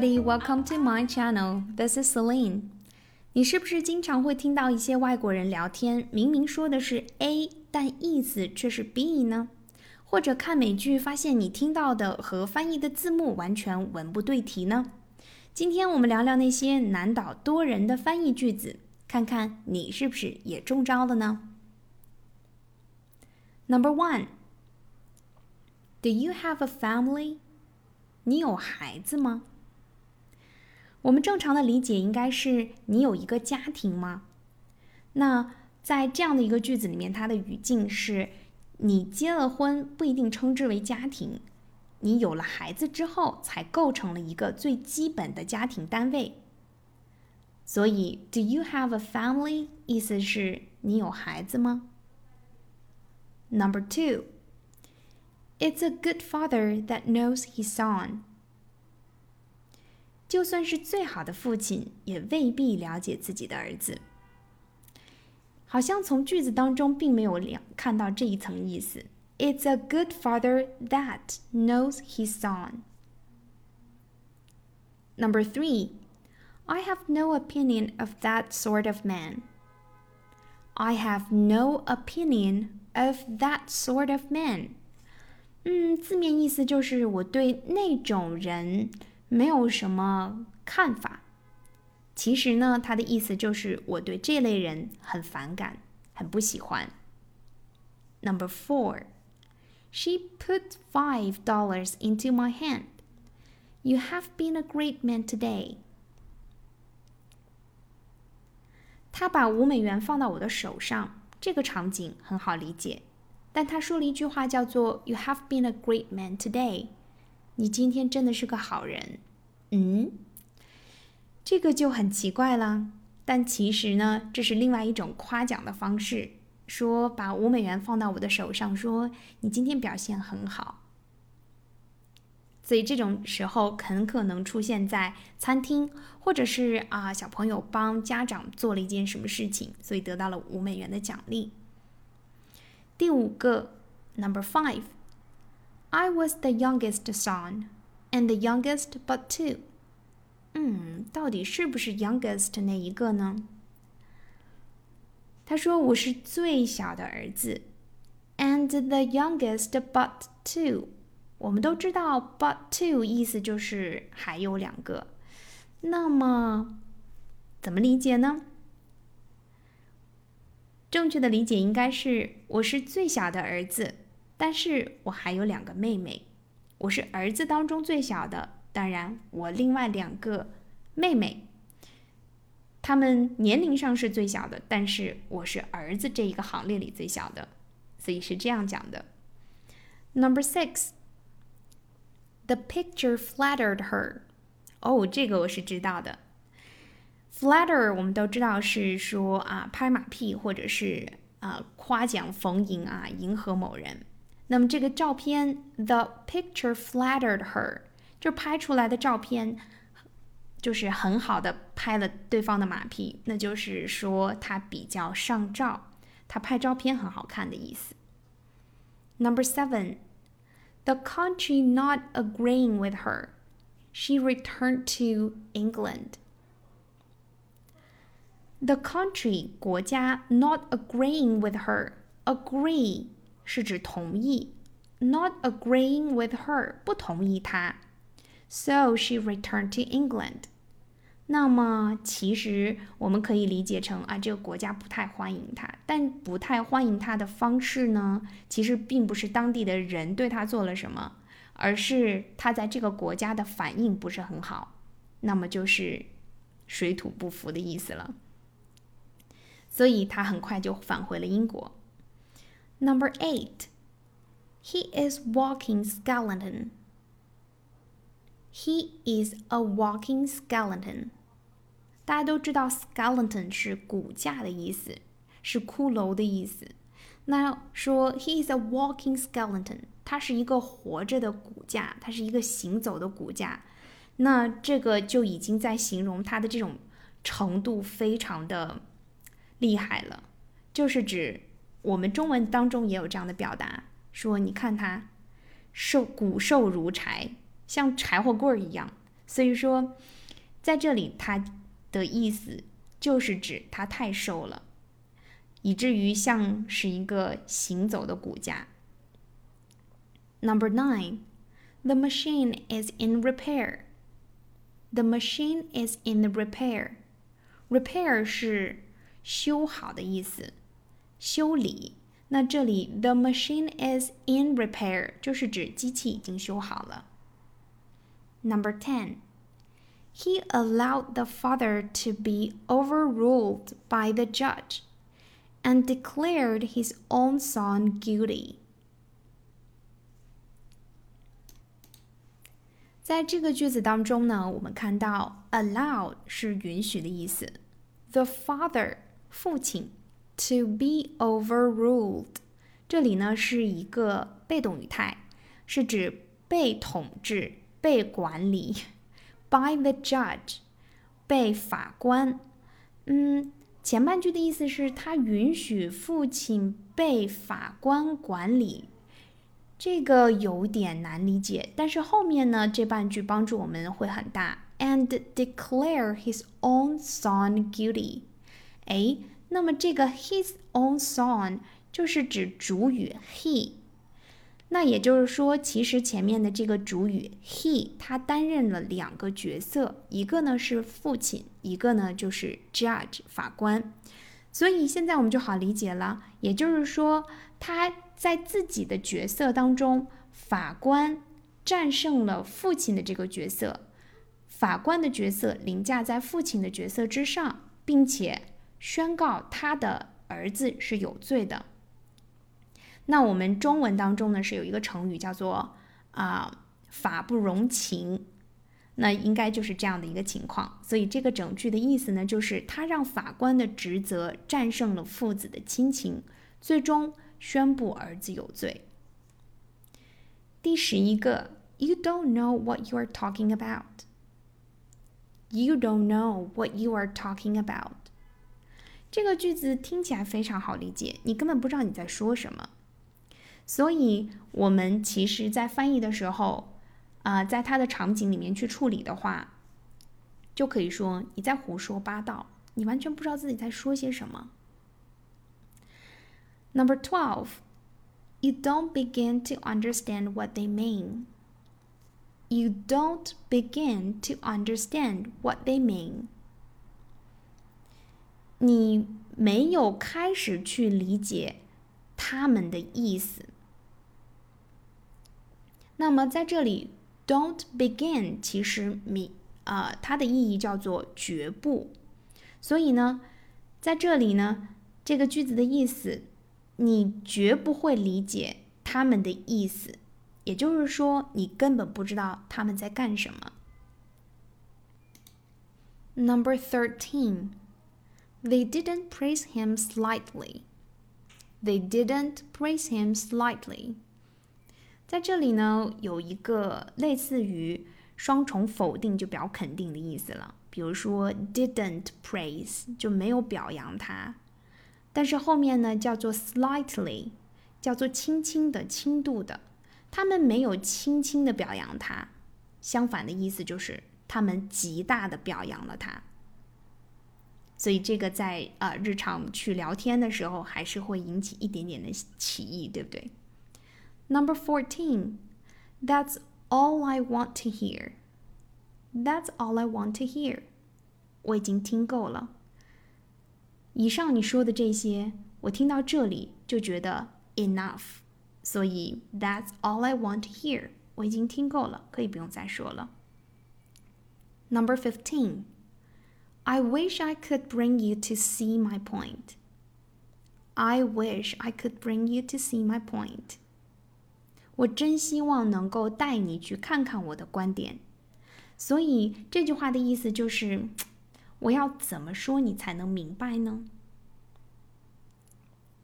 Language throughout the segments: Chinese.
everybody, welcome to my channel. This is Celine. 你是不是经常会听到一些外国人聊天，明明说的是 A，但意思却是 B 呢？或者看美剧发现你听到的和翻译的字幕完全文不对题呢？今天我们聊聊那些难倒多人的翻译句子，看看你是不是也中招了呢？Number one, Do you have a family? 你有孩子吗？我们正常的理解应该是你有一个家庭吗？那在这样的一个句子里面，它的语境是你结了婚不一定称之为家庭，你有了孩子之后才构成了一个最基本的家庭单位。所以，Do you have a family？意思是你有孩子吗？Number two，It's a good father that knows his son。 就算是最好的父亲，也未必了解自己的儿子。好像从句子当中并没有两看到这一层意思。It's a good father that knows his son. Number three, I have no opinion of that sort of man. I have no opinion of that sort of man. 嗯，字面意思就是我对那种人。 没有什么看法。其实呢，它的意思就是我对这类人很反感，很不喜欢。Number four, she put five dollars into my hand. You have been a great man today. 他把五美元放到我的手上，这个场景很好理解。但他说了一句话，叫做 "You have been a great man today." 你今天真的是个好人，嗯，这个就很奇怪了。但其实呢，这是另外一种夸奖的方式，说把五美元放到我的手上，说你今天表现很好。所以这种时候很可能出现在餐厅，或者是啊小朋友帮家长做了一件什么事情，所以得到了五美元的奖励。第五个，Number Five。I was the youngest son, and the youngest but two. 嗯，到底是不是 youngest 那一个呢？他说我是最小的儿子，and the youngest but two。我们都知道 but two 意思就是还有两个。那么怎么理解呢？正确的理解应该是我是最小的儿子。 但是我还有两个妹妹，我是儿子当中最小的。当然，我另外两个妹妹，她们年龄上是最小的，但是我是儿子这一个行列里最小的，所以是这样讲的。Number six, the picture flattered her. 哦，这个我是知道的。Flatter 我们都知道是说啊拍马屁或者是啊夸奖逢迎啊迎合某人。那么这个照片，the picture flattered her，就拍出来的照片，就是很好的拍了对方的马屁，那就是说他比较上照，他拍照片很好看的意思。Number seven, the country not agreeing with her, she returned to England. The country 国家 not agreeing with her, agree 是指同意，not agreeing with her 不同意她，so she returned to England。那么其实我们可以理解成啊，这个国家不太欢迎她，但不太欢迎她的方式呢，其实并不是当地的人对她做了什么，而是她在这个国家的反应不是很好，那么就是水土不服的意思了。所以她很快就返回了英国。Number eight, he is walking skeleton. He is a walking skeleton. 大家都知道，skeleton 是骨架的意思，是骷髅的意思。那说 he is a walking skeleton，它是一个活着的骨架，它是一个行走的骨架。那这个就已经在形容它的这种程度非常的厉害了，就是指。 我们中文当中也有这样的表达，说你看他瘦骨瘦如柴，像柴火棍儿一样所以说，在这里它的意思就是指它太瘦了，以至于像是一个行走的骨架。Number nine, the machine is in repair. The machine is in repair. Repair 是修好的意思，修理。那这里 the machine is in repair 就是指机器已经修好了。Number ten. He allowed the father to be overruled by the judge and declared his own son guilty. 在这个句子当中呢，我们看到 allow 是允许的意思，the father 父亲 to be overruled 这里呢是一个被动语态，是指被统治、被管理。by the judge 被法官。嗯，前半句的意思是他允许父亲被法官管理。这个有点难理解，但是后面呢，这半句帮助我们会很大。And declare his own son guilty。哎，那么这个 his own son 就是指主语 he。那也就是说，其实前面的这个主语 he 他担任了两个角色，一个呢是父亲，一个呢就是 judge 法官。所以现在我们就好理解了，也就是说他。在自己的角色当中，法官战胜了父亲的这个角色，法官的角色凌驾在父亲的角色之上，并且宣告他的儿子是有罪的。那我们中文当中呢是有一个成语叫做啊法不容情，那应该就是这样的一个情况。所以这个整句的意思呢，就是他让法官的职责战胜了父子的亲情，最终。宣布儿子有罪。第十一个，You don't know what you are talking about. You don't know what you are talking about. 这个句子听起来非常好理解，你根本不知道你在说什么。所以，我们其实在翻译的时候，啊、在它的场景里面去处理的话，就可以说你在胡说八道，你完全不知道自己在说些什么。Number twelve, you don't begin to understand what they mean. You don't begin to understand what they mean. 你没有开始去理解他们的意思。那么在这里，don't begin 其实米啊、呃，它的意义叫做绝不。所以呢，在这里呢，这个句子的意思你绝不会理解他们的意思，也就是说，你根本不知道他们在干什么。Number thirteen, they didn't praise him slightly. They didn't praise him slightly. 在这里呢，有一个类似于双重否定就表肯定的意思了。比如说，didn't praise 就没有表扬他。但是后面呢，叫做 slightly，叫做轻轻的、轻度的。他们没有轻轻的表扬他，相反的意思就是他们极大的表扬了他。所以这个在呃日常去聊天的时候，还是会引起一点点的歧义，对不对？Number fourteen, that's all I want to hear. That's all I want to hear. 我已经听够了。以上你说的这些，我听到这里就觉得 enough，所以 that's all I want to hear，我已经听够了，可以不用再说了。Number fifteen, I wish I could bring you to see my point. I wish I could bring you to see my point. 我真希望能够带你去看看我的观点。所以这句话的意思就是。我要怎么说你才能明白呢？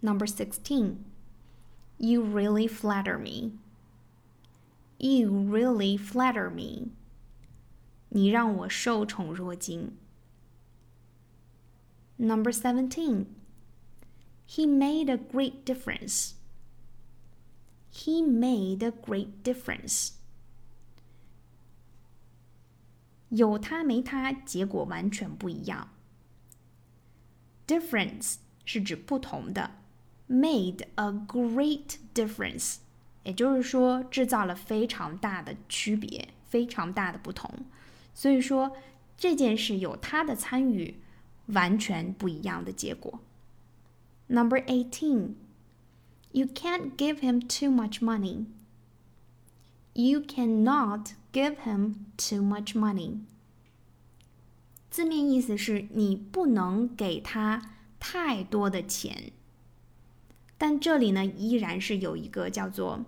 Number sixteen, you really flatter me. You really flatter me. 你让我受宠若惊。 Number seventeen, he made a great difference. He made a great difference. 有他没他，结果完全不一样。Difference 是指不同的，made a great difference，也就是说制造了非常大的区别，非常大的不同。所以说这件事有他的参与， 完全不一样的结果。Number eighteen, you can't give him too much money. You cannot give him too much money. 字面意思是你不能给他太多的钱，但这里呢依然是有一个叫做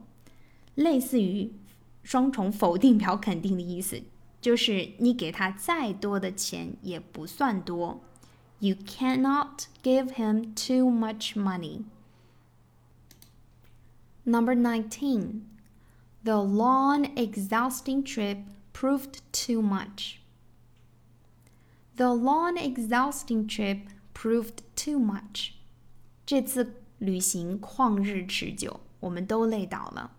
类似于双重否定表肯定的意思，就是你给他再多的钱也不算多。You cannot give him too much money. Number 19. The long, exhausting trip proved too much. The long, exhausting trip proved too much. 这次旅行旷日持久，我们都累倒了。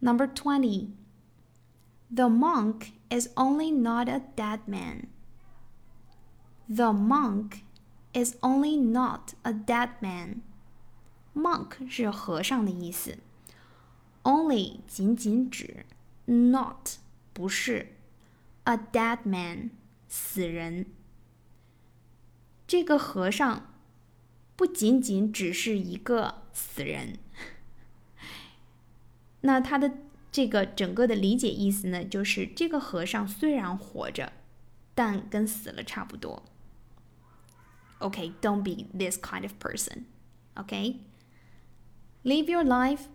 Number 20. The monk is only not a dead man. The monk is only not a dead man. Monk 是和尚的意思，only 仅仅指，not 不是。A dead man，死人。这个和尚不仅仅只是一个死人。那他的 这个整个的理解意思呢，就是这个和尚虽然活着，但跟死了差不多。Okay，don't be this kind of person. Okay，live your life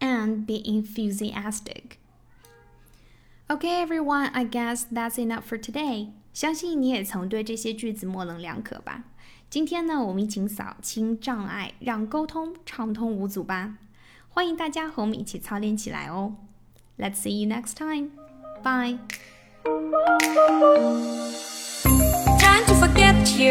and be enthusiastic. Okay, everyone, I guess that's enough for today. 相信你也曾对这些句子模棱两可吧？今天呢，我们一起扫清障碍，让沟通畅通无阻吧。 欢迎大家和我们一起操练起来哦。Let's see you next time. Bye. Trying to forget you.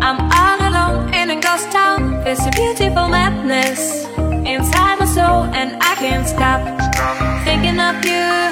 I'm all alone in a ghost town. There's a beautiful madness inside my soul, and I can't stop thinking of you.